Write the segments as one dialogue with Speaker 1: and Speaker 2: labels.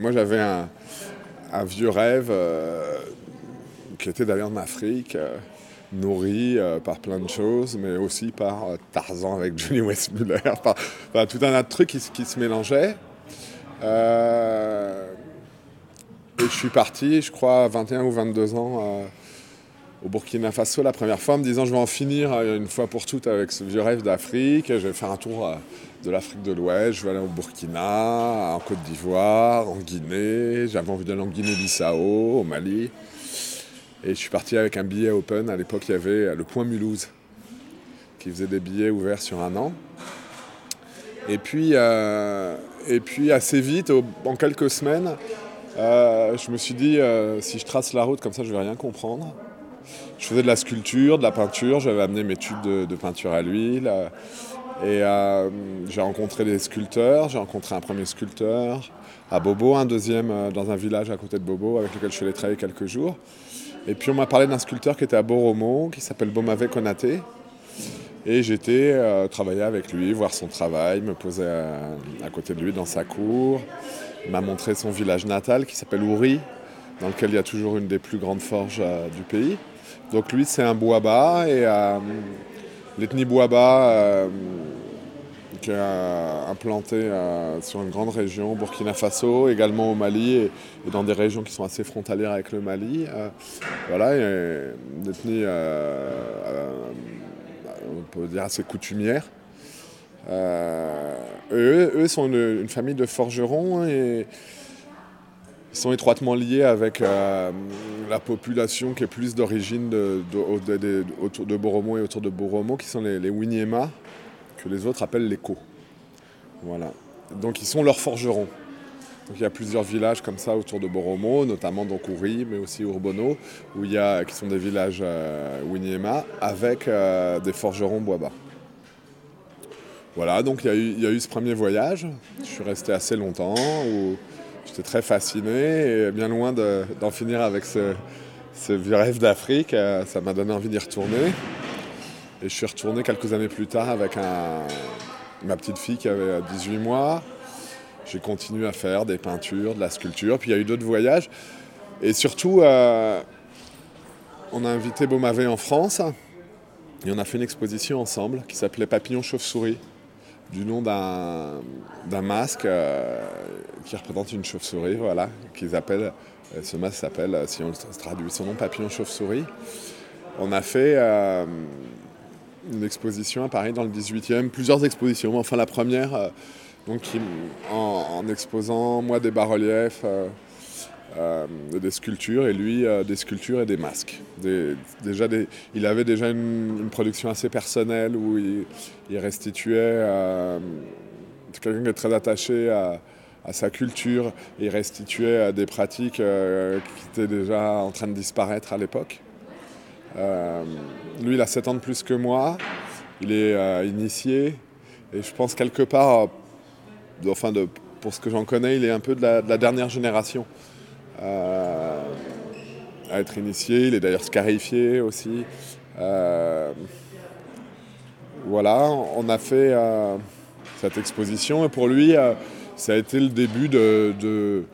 Speaker 1: Moi j'avais un, vieux rêve qui était d'aller en Afrique, nourri par plein de choses, mais aussi par Tarzan avec Johnny Westmuller, par, tout un tas de trucs qui, qui se mélangeaient. Et je suis parti, je crois, à 21 ou 22 ans euh, au Burkina Faso la première fois, en me disant je vais en finir euh, une fois pour toutes avec ce vieux rêve d'Afrique. Je vais faire un tour euh, de l'Afrique de l'Ouest, je vais aller au Burkina, en Côte d'Ivoire, en Guinée. J'avais envie d'aller en Guinée-Bissau, au Mali. Et je suis parti avec un billet open. À l'époque, il y avait le Point Mulhouse qui faisait des billets ouverts sur un an. Et puis, assez vite, en quelques semaines, euh, je me suis dit, euh, si je trace la route comme ça, je vais rien comprendre. Je faisais de la sculpture, de la peinture, j'avais amené mes tubes de, peinture à l'huile. Euh, et j'ai rencontré des sculpteurs, j'ai rencontré un premier sculpteur à Bobo, un deuxième dans un village à côté de Bobo avec lequel je suis allé travailler quelques jours. Et puis on m'a parlé d'un sculpteur qui était à Boromo, qui s'appelle Bomave Konaté. Et j'étais travailler avec lui, voir son travail, me poser à côté de lui dans sa cour. Il m'a montré son village natal qui s'appelle Ouri, dans lequel il y a toujours une des plus grandes forges euh, du pays. Donc lui, c'est un Bouaba et euh, l'ethnie Bouaba euh, qui est implantée sur une grande région, Burkina Faso, également au Mali et, dans des régions qui sont assez frontalières avec le Mali. voilà, une ethnie, on peut dire, assez coutumière. Euh, eux, sont une, famille de forgerons et ils sont étroitement liés avec euh, la population qui est plus d'origine de, autour de Boromo et autour de Boromo, qui sont les, les que les autres appellent les Ko. Voilà. Donc ils sont leurs forgerons. Donc il y a plusieurs villages comme ça autour de Boromo, notamment donc Ouri, mais aussi Urbono, où il y a, qui sont des villages euh, avec des forgerons bois-bas. Voilà, donc il y, a eu ce premier voyage. Je suis resté assez longtemps, j'étais très fasciné et bien loin d'en finir avec ce, vieux rêve d'Afrique. Euh, ça m'a donné envie d'y retourner. Et je suis retourné quelques années plus tard avec ma petite fille qui avait 18 mois. J'ai continué à faire des peintures, de la sculpture. Puis il y a eu d'autres voyages. Et surtout, euh, on a invité Beaumavé en France. Et on a fait une exposition ensemble qui s'appelait Papillon Chauve-souris du nom d'un masque euh, qui représente une chauve-souris, voilà, qu'ils appellent, euh, ce masque s'appelle, euh, si on traduit son nom, papillon chauve-souris. On a fait une exposition à Paris dans le 18e, plusieurs expositions, enfin la première, donc, en, exposant moi des bas-reliefs, euh, des sculptures et lui euh, des sculptures et des masques. déjà il avait déjà une, production assez personnelle où il, restituait euh, quelqu'un qui est très attaché à, sa culture il restituait des pratiques qui étaient déjà en train de disparaître à l'époque. lui il a 7 ans de plus que moi, il est initié et je pense quelque part, enfin pour ce que j'en connais, il est un peu de la dernière génération à être initié. Il est d'ailleurs scarifié aussi. Euh, voilà, on a fait euh, cette exposition et pour lui, euh, ça a été le début de,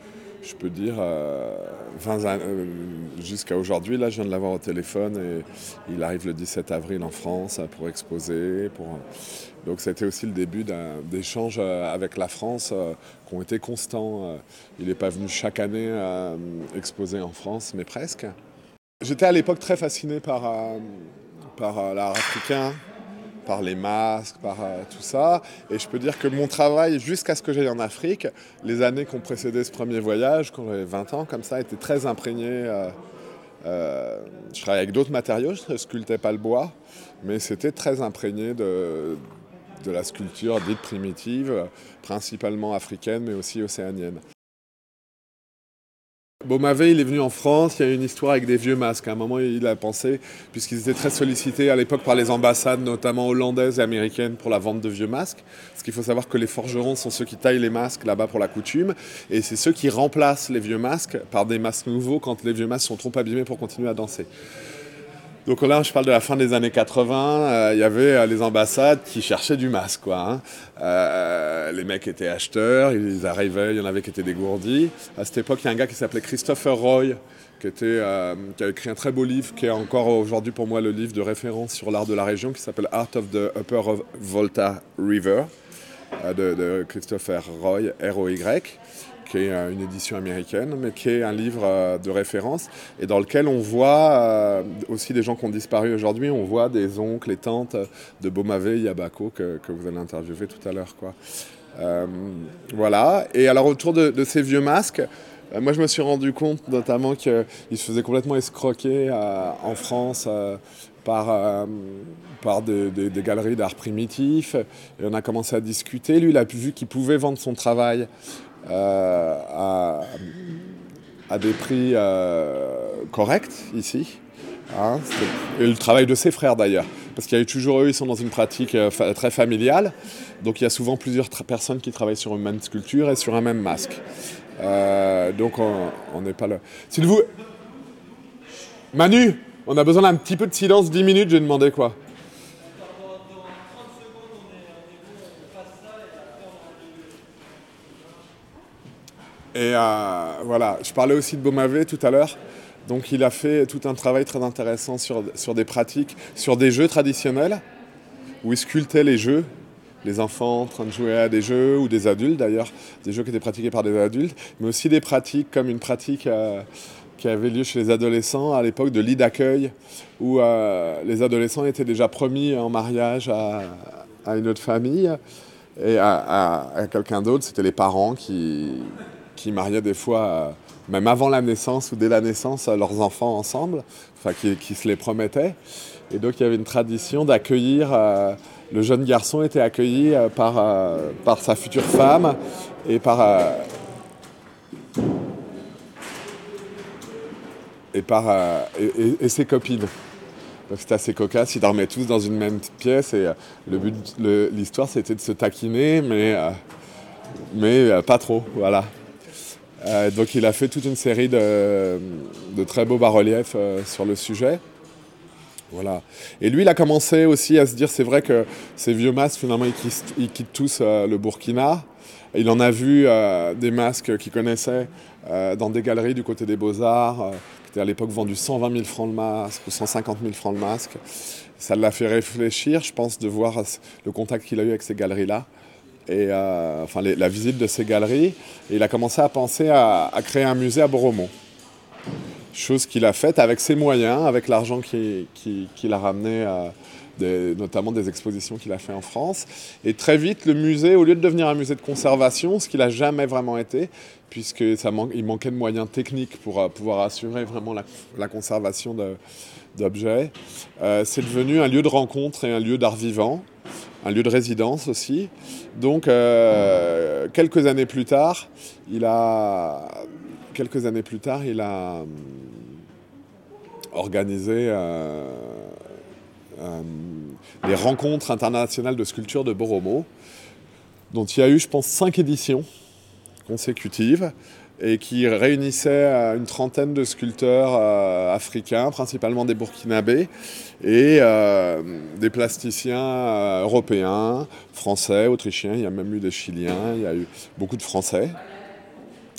Speaker 1: je peux dire, 20 ans, jusqu'à aujourd'hui. Là, je viens de l'avoir au téléphone et il arrive le 17 avril en France pour exposer. Pour... Donc, ça a été aussi le début d'échanges avec la France qui ont été constants. Il n'est pas venu chaque année exposer en France, mais presque. J'étais à l'époque très fasciné par l'art africain, par les masques, par euh, tout ça. Et je peux dire que mon travail, jusqu'à ce que j'aille en Afrique, les années qui ont précédé ce premier voyage, quand j'avais 20 ans, comme ça, étaient très imprégné. Euh, euh, je travaillais avec d'autres matériaux, je ne sculptais pas le bois, mais c'était très imprégné de, de la sculpture dite primitive, principalement africaine, mais aussi océanienne. Beaumavé, il est venu en France, il y a une histoire avec des vieux masques. À un moment, il a pensé, puisqu'ils étaient très sollicités à l'époque par les ambassades, notamment hollandaises et américaines, pour la vente de vieux masques. Parce qu'il faut savoir que les forgerons sont ceux qui taillent les masques là-bas pour la coutume, et c'est ceux qui remplacent les vieux masques par des masques nouveaux quand les vieux masques sont trop abîmés pour continuer à danser. Donc là, je parle de la fin des années 80. euh, Il y avait euh, les ambassades qui cherchaient du masque. Hein. Euh, les mecs étaient acheteurs, ils arrivaient, il y en avait qui étaient dégourdis. À cette époque, il y a un gars qui s'appelait Christopher Roy, qui, a écrit un très beau livre, qui est encore aujourd'hui pour moi le livre de référence sur l'art de la région, qui s'appelle Art of the Upper Volta River, de, de Christopher Roy, R-O-Y qui est euh, une édition américaine, mais qui est un livre euh, de référence et dans lequel on voit euh, aussi des gens qui ont disparu aujourd'hui. On voit des oncles et tantes de Beaumavé, Yabako, que, que vous allez interviewer tout à l'heure. quoi. Voilà. Et alors autour de, ces vieux masques, moi je me suis rendu compte notamment qu'ils se faisaient complètement escroquer en France. par, par des, des- galeries d'art primitif. Et on a commencé à discuter. Lui, il a vu qu'il pouvait vendre son travail à, à des prix euh, corrects ici. Hein, et le travail de ses frères d'ailleurs. Parce qu'il y a eu toujours eux, ils sont dans une pratique euh, très familiale. Donc il y a souvent plusieurs personnes qui travaillent sur une même sculpture et sur un même masque. Euh, donc on on n'est pas là. S'il vous. Manu, on a besoin d'un petit peu de silence, 10 minutes, j'ai demandé quoi Et euh, voilà, je parlais aussi de Beaumavé tout à l'heure. Donc il a fait tout un travail très intéressant sur, sur des pratiques, sur des jeux traditionnels, où il sculptait les jeux, les enfants en train de jouer à des jeux, ou des adultes d'ailleurs, des jeux qui étaient pratiqués par des adultes, mais aussi des pratiques comme une pratique euh, qui avait lieu chez les adolescents à l'époque de lit d'accueil, où euh, les adolescents étaient déjà promis en mariage à, une autre famille et à quelqu'un d'autre. C'était les parents qui, qui mariaient des fois, euh, même avant la naissance ou dès la naissance, euh, leurs enfants ensemble, enfin qui, se les promettaient. Et donc il y avait une tradition d'accueillir, euh, le jeune garçon était accueilli par, par sa future femme et par, et, par, et, ses copines. Donc c'était assez cocasse, ils dormaient tous dans une même pièce et le but, l'histoire c'était de se taquiner, mais, mais pas trop, voilà. Euh, donc il a fait toute une série de, très beaux bas-reliefs euh, sur le sujet. Voilà. Et lui, il a commencé aussi à se dire, c'est vrai que ces vieux masques, finalement, ils quittent, tous euh, le Burkina. Il en a vu des masques qu'il connaissait dans des galeries du côté des Beaux-Arts, qui étaient à l'époque vendus 120 000 francs le masque ou 150 000 francs le masque. Ça l'a fait réfléchir, je pense, de voir le contact qu'il a eu avec ces galeries-là et euh, enfin la visite de ces galeries. Et il a commencé à penser à, créer un musée à Boromont. Chose qu'il a faite avec ses moyens, avec l'argent qui- qui- qu'il a ramené, euh, notamment des expositions qu'il a fait en France. Et très vite, le musée, au lieu de devenir un musée de conservation, ce qu'il n'a jamais vraiment été, puisque manquait de moyens techniques pour euh, pouvoir assurer vraiment la, la conservation d'objets, c'est devenu un lieu de rencontre et un lieu d'art vivant, un lieu de résidence aussi. Donc, euh, quelques années plus tard, il a, quelques années plus tard, il a hum, organisé euh, euh, les rencontres internationales de sculpture de Boromo, dont il y a eu, je pense, cinq éditions consécutives et qui réunissaient euh, une trentaine de sculpteurs euh, africains, principalement des Burkinabés, et euh, des plasticiens européens, français, autrichiens, il y a même eu des Chiliens, il y a eu beaucoup de Français.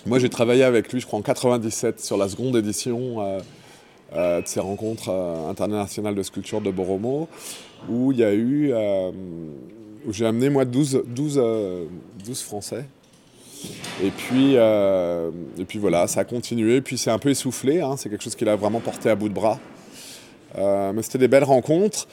Speaker 1: Moi, j'ai travaillé avec lui, je crois, en 97 sur la seconde édition de ces rencontres internationales de sculpture de Boromo, où il y a eu, où j'ai amené moi 12, 12, euh, 12 Français. Et puis, euh, et puis voilà, ça a continué, puis c'est un peu essoufflé, hein, c'est quelque chose qu'il a vraiment porté à bout de bras. Euh, mais c'était des belles rencontres.